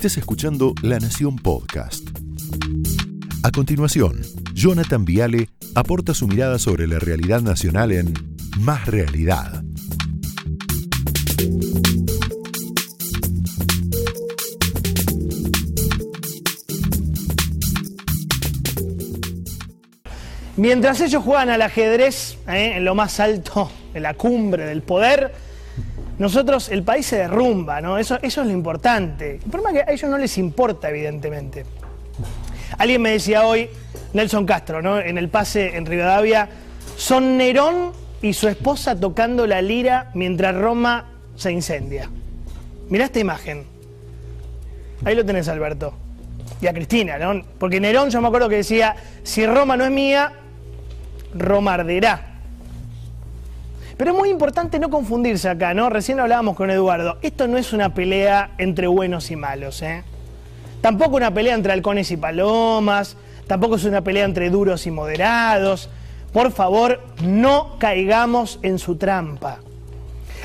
Estés escuchando La Nación Podcast. A continuación, Jonathan Viale aporta su mirada sobre la realidad nacional en Más Realidad. Mientras ellos juegan al ajedrez ¿eh? en lo más alto, en la cumbre del poder, nosotros, el país se derrumba, ¿no? Eso, eso es lo importante. El problema es que a ellos no les importa, evidentemente. Alguien me decía hoy, Nelson Castro, ¿no? En el pase en Rivadavia, son Nerón y su esposa tocando la lira mientras Roma se incendia. Mirá esta imagen. Ahí lo tenés, Alberto. Y a Cristina, ¿no? Porque Nerón, yo me acuerdo que decía, si Roma no es mía, Roma arderá. Pero es muy importante no confundirse acá, ¿no? Recién hablábamos con Eduardo. Esto no es una pelea entre buenos y malos, ¿eh? Tampoco una pelea entre halcones y palomas, tampoco es una pelea entre duros y moderados. Por favor, no caigamos en su trampa.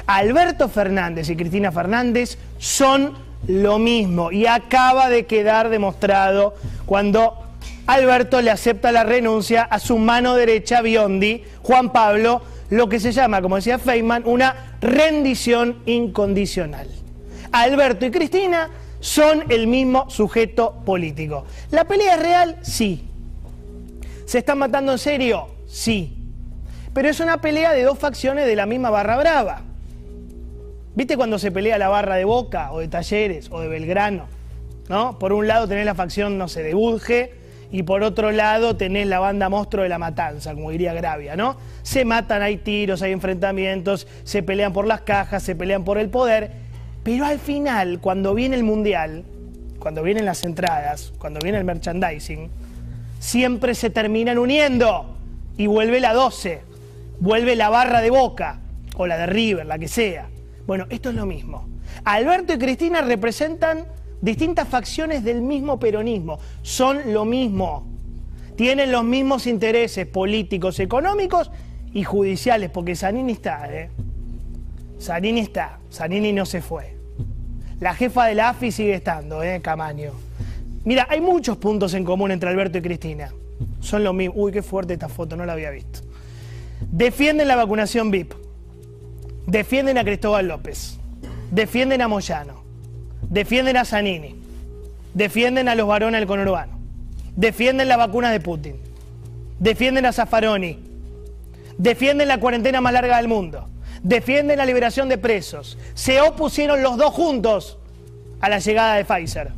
Alberto Fernández y Cristina Fernández son lo mismo y acaba de quedar demostrado cuando Alberto le acepta la renuncia a su mano derecha Biondi, Juan Pablo, lo que se llama, como decía Feynman, una rendición incondicional. Alberto y Cristina son el mismo sujeto político. ¿La pelea es real? Sí. ¿Se están matando en serio? Sí. Pero es una pelea de dos facciones de la misma barra brava. ¿Viste cuando se pelea la barra de Boca o de Talleres o de Belgrano? ¿No? Por un lado tenés la facción, no sé, de Budge y por otro lado tenés la banda monstruo de la matanza, como diría Gravia, ¿no? Se matan, hay tiros, hay enfrentamientos, se pelean por las cajas, se pelean por el poder, pero al final, cuando viene el mundial, cuando vienen las entradas, cuando viene el merchandising, siempre se terminan uniendo y vuelve la 12, vuelve la barra de Boca o la de River, la que sea. Bueno, esto es lo mismo. Alberto y Cristina representan distintas facciones del mismo peronismo. Son lo mismo. Tienen los mismos intereses políticos, económicos y judiciales, porque Zanini está, ¿eh? Zanini está. Zanini no se fue. La jefa de la AFI sigue estando, ¿eh? Camaño. Mira, hay muchos puntos en común entre Alberto y Cristina. Son lo mismo. Uy, qué fuerte esta foto, no la había visto. Defienden la vacunación VIP. Defienden a Cristóbal López. Defienden a Moyano defienden a Zanini, defienden a los varones del conurbano, defienden las vacunas de Putin, defienden a Zaffaroni, defienden la cuarentena más larga del mundo, defienden la liberación de presos, se opusieron los dos juntos a la llegada de Pfizer.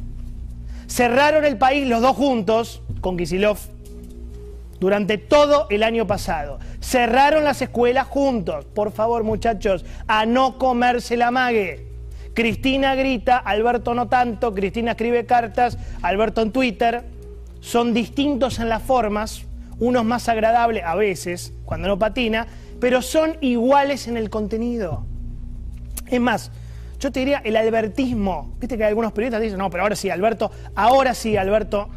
Cerraron el país los dos juntos con Kisilov durante todo el año pasado. Cerraron las escuelas juntos. Por favor, muchachos, a no comerse la mague. Cristina grita, Alberto no tanto, Cristina escribe cartas, Alberto en Twitter. Son distintos en las formas, unos más agradables a veces, cuando no patina, pero son iguales en el contenido. Es más, yo te diría el albertismo. Viste que algunos periodistas dicen, no, pero ahora sí, Alberto, ahora sí, Alberto.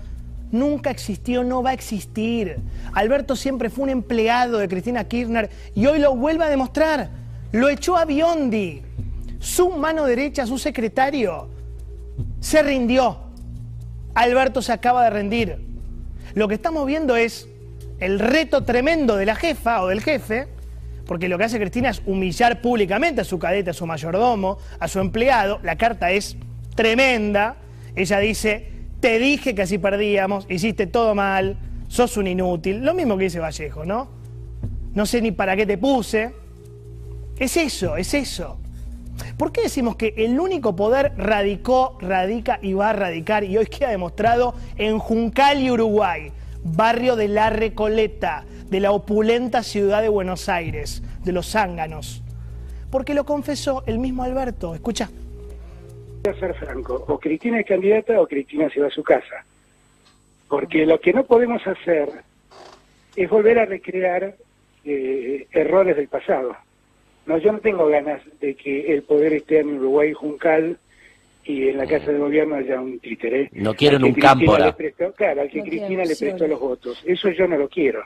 Nunca existió, no va a existir. Alberto siempre fue un empleado de Cristina Kirchner y hoy lo vuelve a demostrar. Lo echó a Biondi su mano derecha, su secretario, se rindió. Alberto se acaba de rendir. Lo que estamos viendo es el reto tremendo de la jefa o del jefe, porque lo que hace Cristina es humillar públicamente a su cadete, a su mayordomo, a su empleado. La carta es tremenda. Ella dice, te dije que así perdíamos, hiciste todo mal, sos un inútil. Lo mismo que dice Vallejo, ¿no? No sé ni para qué te puse. Es eso, es eso. ¿Por qué decimos que el único poder radicó, radica y va a radicar y hoy queda demostrado en Juncal y Uruguay, barrio de La Recoleta, de la opulenta ciudad de Buenos Aires, de los zánganos? Porque lo confesó el mismo Alberto. Escucha. Voy a ser franco, o Cristina es candidata o Cristina se va a su casa. Porque lo que no podemos hacer es volver a recrear eh, errores del pasado. No, yo no tengo ganas de que el poder esté en Uruguay Juncal y en la Casa de Gobierno haya un títere. No quieren un campo. Claro, al que Cristina le prestó los votos. Eso yo no lo quiero.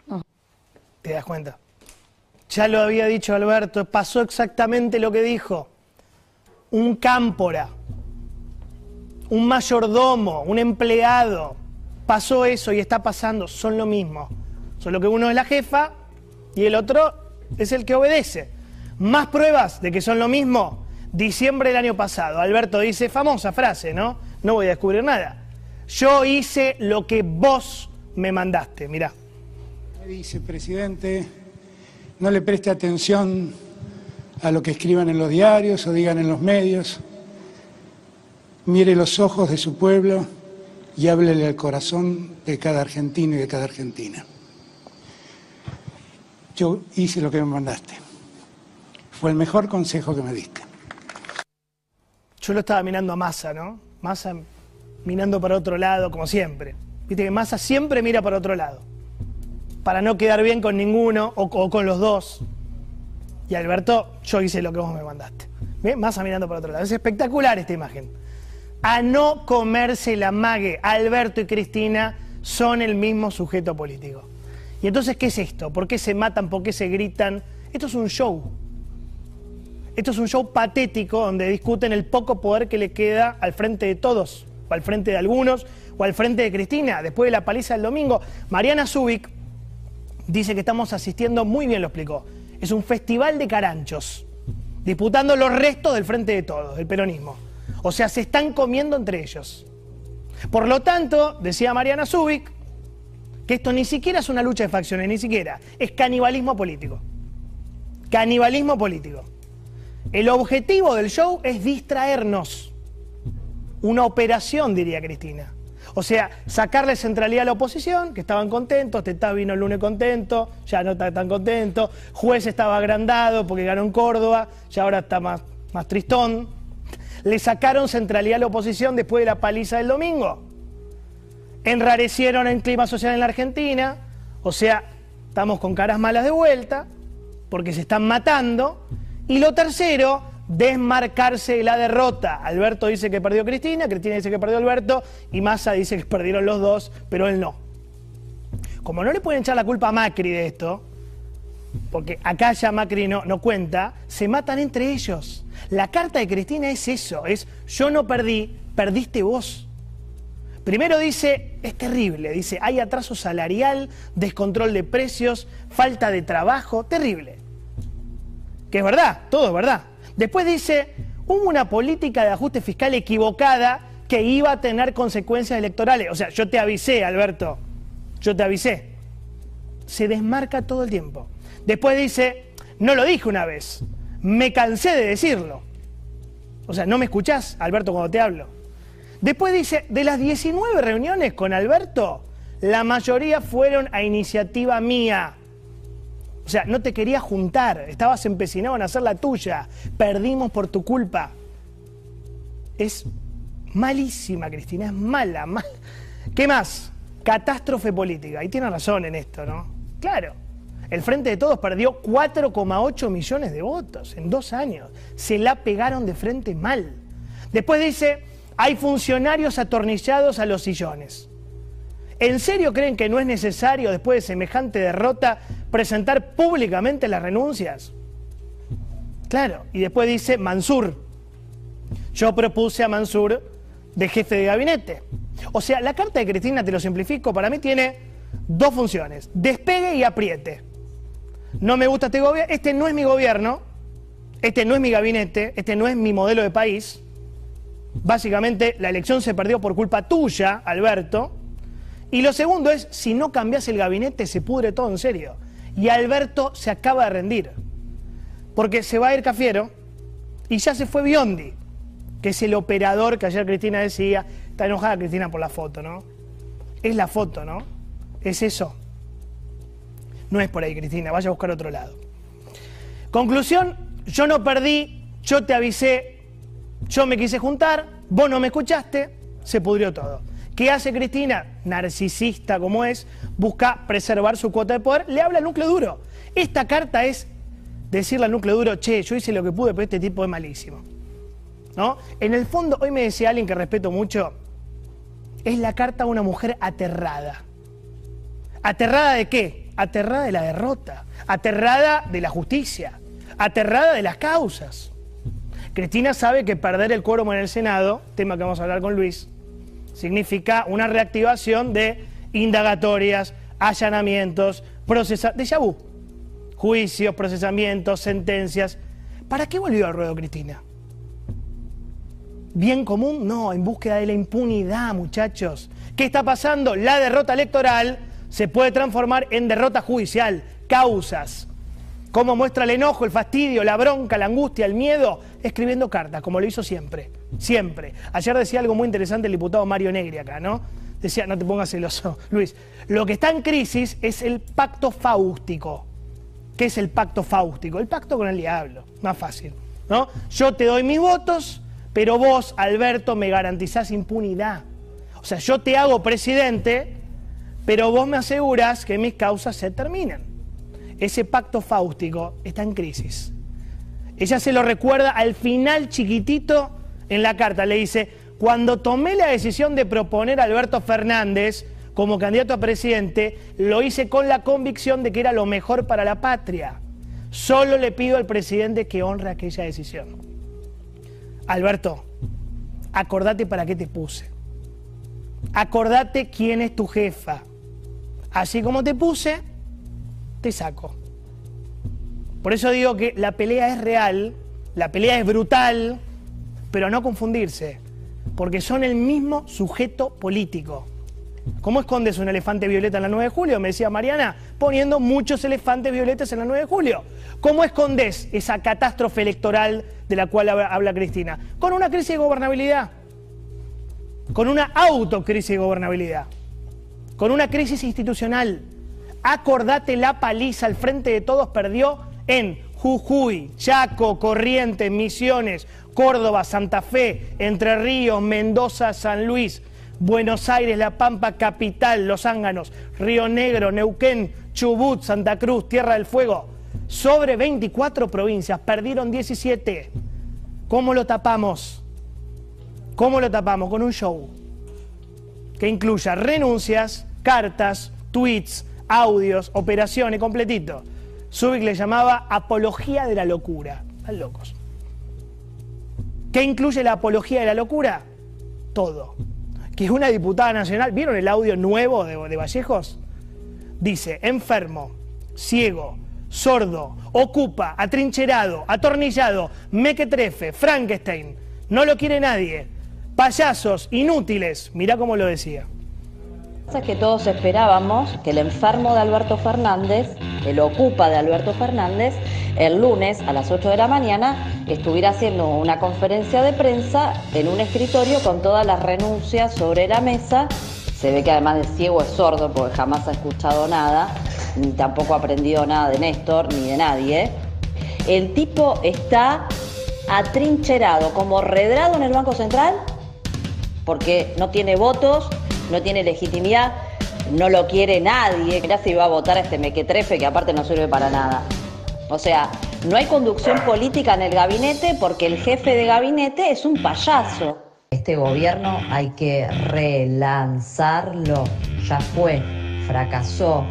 ¿Te das cuenta? Ya lo había dicho Alberto, pasó exactamente lo que dijo. Un cámpora. un mayordomo, un empleado, pasó eso y está pasando, son lo mismo. Solo que uno es la jefa y el otro es el que obedece. Más pruebas de que son lo mismo. Diciembre del año pasado, Alberto dice, famosa frase, ¿no? No voy a descubrir nada. Yo hice lo que vos me mandaste, mirá. Dice, presidente, no le preste atención a lo que escriban en los diarios o digan en los medios. Mire los ojos de su pueblo y háblele al corazón de cada argentino y de cada argentina. Yo hice lo que me mandaste. Fue el mejor consejo que me diste. Yo lo estaba mirando a Massa, ¿no? Massa mirando para otro lado, como siempre. Viste que Massa siempre mira para otro lado. Para no quedar bien con ninguno o, con los dos. Y Alberto, yo hice lo que vos me mandaste. ¿Ves? Massa mirando para otro lado. Es espectacular esta imagen. A no comerse la mague. Alberto y Cristina son el mismo sujeto político. Y entonces, ¿qué es esto? ¿Por qué se matan? ¿Por qué se gritan? Esto es un show. Esto es un show patético donde discuten el poco poder que le queda al frente de todos, o al frente de algunos, o al frente de Cristina. Después de la paliza del domingo, Mariana Zubik dice que estamos asistiendo, muy bien lo explicó, es un festival de caranchos, disputando los restos del frente de todos, del peronismo. O sea, se están comiendo entre ellos. Por lo tanto, decía Mariana Zubik, que esto ni siquiera es una lucha de facciones, ni siquiera, es canibalismo político. Canibalismo político. El objetivo del show es distraernos. Una operación, diría Cristina. O sea, sacarle centralidad a la oposición, que estaban contentos, Tetá vino el lunes contento, ya no está tan contento, Juez estaba agrandado porque ganó en Córdoba, ya ahora está más, más tristón. Le sacaron centralidad a la oposición después de la paliza del domingo enrarecieron el clima social en la Argentina, o sea, estamos con caras malas de vuelta, porque se están matando. Y lo tercero, desmarcarse de la derrota. Alberto dice que perdió Cristina, Cristina dice que perdió Alberto, y Massa dice que perdieron los dos, pero él no. Como no le pueden echar la culpa a Macri de esto, porque acá ya Macri no, no cuenta, se matan entre ellos. La carta de Cristina es eso, es yo no perdí, perdiste vos. Primero dice, es terrible, dice, hay atraso salarial, descontrol de precios, falta de trabajo, terrible. Que es verdad, todo es verdad. Después dice, hubo una política de ajuste fiscal equivocada que iba a tener consecuencias electorales. O sea, yo te avisé, Alberto, yo te avisé. Se desmarca todo el tiempo. Después dice, no lo dije una vez, me cansé de decirlo. O sea, ¿no me escuchás, Alberto, cuando te hablo? Después dice, de las 19 reuniones con Alberto, la mayoría fueron a iniciativa mía. O sea, no te quería juntar, estabas empecinado en hacer la tuya, perdimos por tu culpa. Es malísima, Cristina, es mala, mal. ¿Qué más? Catástrofe política. Y tiene razón en esto, ¿no? Claro. El Frente de Todos perdió 4,8 millones de votos en dos años. Se la pegaron de frente mal. Después dice, hay funcionarios atornillados a los sillones. ¿En serio creen que no es necesario, después de semejante derrota, presentar públicamente las renuncias? Claro, y después dice Mansur. Yo propuse a Mansur de jefe de gabinete. O sea, la carta de Cristina, te lo simplifico, para mí tiene dos funciones, despegue y apriete. No me gusta este gobierno, este no es mi gobierno, este no es mi gabinete, este no es mi modelo de país. Básicamente, la elección se perdió por culpa tuya, Alberto. Y lo segundo es, si no cambias el gabinete, se pudre todo en serio. Y Alberto se acaba de rendir. Porque se va a ir Cafiero y ya se fue Biondi, que es el operador que ayer Cristina decía. Está enojada Cristina por la foto, ¿no? Es la foto, ¿no? Es eso. No es por ahí, Cristina, vaya a buscar otro lado. Conclusión, yo no perdí, yo te avisé, yo me quise juntar, vos no me escuchaste, se pudrió todo. ¿Qué hace Cristina? Narcisista como es, busca preservar su cuota de poder, le habla al núcleo duro. Esta carta es decirle al núcleo duro, che, yo hice lo que pude, pero este tipo es malísimo. ¿No? En el fondo, hoy me decía alguien que respeto mucho, es la carta a una mujer aterrada. ¿Aterrada de qué? Aterrada de la derrota, aterrada de la justicia, aterrada de las causas. Cristina sabe que perder el quórum en el Senado, tema que vamos a hablar con Luis, significa una reactivación de indagatorias, allanamientos, procesamientos, déjà vu, juicios, procesamientos, sentencias. ¿Para qué volvió al ruedo Cristina? ¿Bien común? No, en búsqueda de la impunidad, muchachos. ¿Qué está pasando? La derrota electoral se puede transformar en derrota judicial, causas. ¿Cómo muestra el enojo, el fastidio, la bronca, la angustia, el miedo? Escribiendo cartas, como lo hizo siempre. Siempre. Ayer decía algo muy interesante el diputado Mario Negri acá, ¿no? Decía, no te pongas celoso, Luis. Lo que está en crisis es el pacto fáustico. ¿Qué es el pacto fáustico? El pacto con el diablo. Más fácil. ¿no? Yo te doy mis votos, pero vos, Alberto, me garantizás impunidad. O sea, yo te hago presidente, pero vos me aseguras que mis causas se terminan ese pacto fáustico está en crisis. Ella se lo recuerda al final chiquitito en la carta. Le dice, cuando tomé la decisión de proponer a Alberto Fernández como candidato a presidente, lo hice con la convicción de que era lo mejor para la patria. Solo le pido al presidente que honre aquella decisión. Alberto, acordate para qué te puse. Acordate quién es tu jefa. Así como te puse, te saco. Por eso digo que la pelea es real, la pelea es brutal, pero no confundirse, porque son el mismo sujeto político. ¿Cómo escondes un elefante violeta en la 9 de julio? Me decía Mariana, poniendo muchos elefantes violetas en la 9 de julio. ¿Cómo escondes esa catástrofe electoral de la cual habla Cristina? Con una crisis de gobernabilidad, con una autocrisis de gobernabilidad, con una crisis institucional, Acordate la paliza al frente de todos perdió en Jujuy, Chaco, Corrientes, Misiones, Córdoba, Santa Fe, Entre Ríos, Mendoza, San Luis, Buenos Aires, La Pampa, Capital, Los Ánganos, Río Negro, Neuquén, Chubut, Santa Cruz, Tierra del Fuego. Sobre 24 provincias, perdieron 17. ¿Cómo lo tapamos? ¿Cómo lo tapamos? Con un show que incluya renuncias, cartas, tweets, audios, operaciones, completito. Zubik le llamaba apología de la locura. Están locos. ¿Qué incluye la apología de la locura? Todo. Que es una diputada nacional, ¿vieron el audio nuevo de, de Vallejos? Dice, enfermo, ciego, sordo, ocupa, atrincherado, atornillado, mequetrefe, Frankenstein, no lo quiere nadie, payasos, inútiles, mirá cómo lo decía que todos esperábamos que el enfermo de Alberto Fernández, el ocupa de Alberto Fernández, el lunes a las 8 de la mañana estuviera haciendo una conferencia de prensa en un escritorio con todas las renuncias sobre la mesa. Se ve que además de ciego es sordo porque jamás ha escuchado nada, ni tampoco ha aprendido nada de Néstor ni de nadie. El tipo está atrincherado, como redrado en el Banco Central, porque no tiene votos, no tiene legitimidad, no lo quiere nadie. Mirá si va a votar a este mequetrefe que aparte no sirve para nada. O sea, no hay conducción política en el gabinete porque el jefe de gabinete es un payaso. Este gobierno hay que relanzarlo. Ya fue, fracasó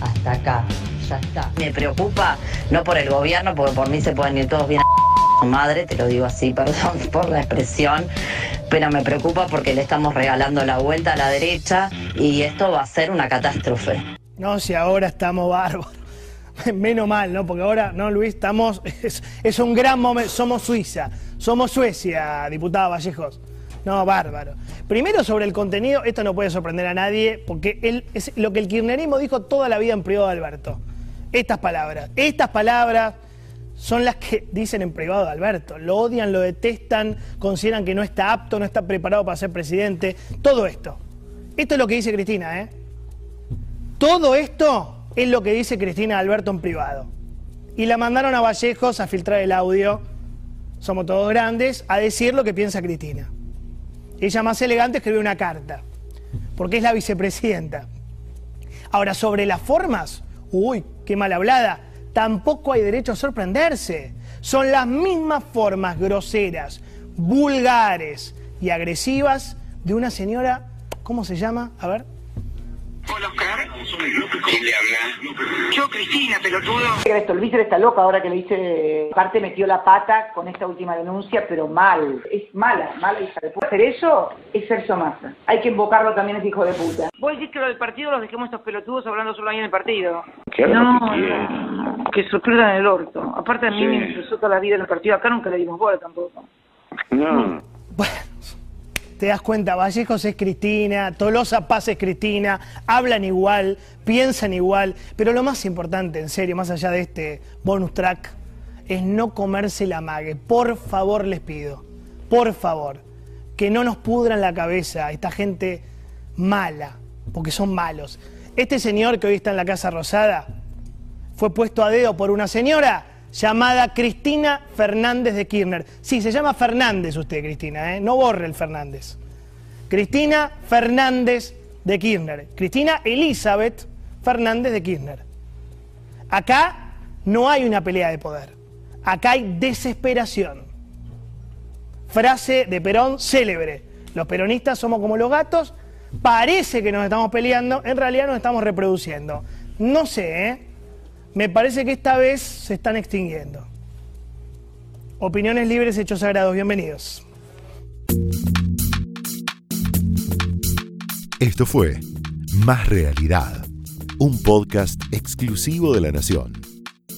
hasta acá, ya está. Me preocupa, no por el gobierno, porque por mí se pueden ir todos bien a madre, te lo digo así, perdón por la expresión, me preocupa porque le estamos regalando la vuelta a la derecha y esto va a ser una catástrofe. No, si ahora estamos bárbaros. Menos mal, ¿no? Porque ahora, ¿no, Luis? Estamos. Es, un gran momento. Somos Suiza. Somos Suecia, diputada Vallejos. No, bárbaro. Primero sobre el contenido, esto no puede sorprender a nadie, porque él, es lo que el kirchnerismo dijo toda la vida en privado de Alberto. Estas palabras. Estas palabras son las que dicen en privado de Alberto. Lo odian, lo detestan, consideran que no está apto, no está preparado para ser presidente. Todo esto. Esto es lo que dice Cristina, ¿eh? Todo esto es lo que dice Cristina Alberto en privado. Y la mandaron a Vallejos a filtrar el audio. Somos todos grandes, a decir lo que piensa Cristina. Ella más elegante escribió una carta, porque es la vicepresidenta. Ahora, sobre las formas, uy, qué mal hablada tampoco hay derecho a sorprenderse. Son las mismas formas groseras, vulgares y agresivas de una señora, ¿cómo se llama? A ver. Hola, Oscar. ¿Quién le habla? Yo, Cristina, pelotudo. Esto, el vice está loco ahora que le dice, aparte metió la pata con esta última denuncia, pero mal. Es mala, mala hija de puta. Hacer eso es ser somasa. Hay que invocarlo también ese hijo de puta. Vos decís que lo del partido los dejemos estos pelotudos hablando solo ahí en el partido. Claro, no, no, no, que sorprendan el orto. Aparte a mí Sí. me interesó toda la vida en el partido. Acá nunca le dimos bola tampoco. No. Bueno, te das cuenta, Vallejos es Cristina, Tolosa Paz es Cristina, hablan igual, piensan igual, pero lo más importante, en serio, más allá de este bonus track, es no comerse la mague. Por favor, les pido, por favor, que no nos pudran la cabeza esta gente mala, porque son malos. Este señor que hoy está en la Casa Rosada fue puesto a dedo por una señora llamada Cristina Fernández de Kirchner. Sí, se llama Fernández usted, Cristina, ¿eh? no borre el Fernández. Cristina Fernández de Kirchner. Cristina Elizabeth Fernández de Kirchner. Acá no hay una pelea de poder. Acá hay desesperación. Frase de Perón célebre. Los peronistas somos como los gatos. Parece que nos estamos peleando, en realidad nos estamos reproduciendo. No sé, ¿eh? Me parece que esta vez se están extinguiendo. Opiniones libres, hechos sagrados, bienvenidos. Esto fue Más Realidad, un podcast exclusivo de La Nación.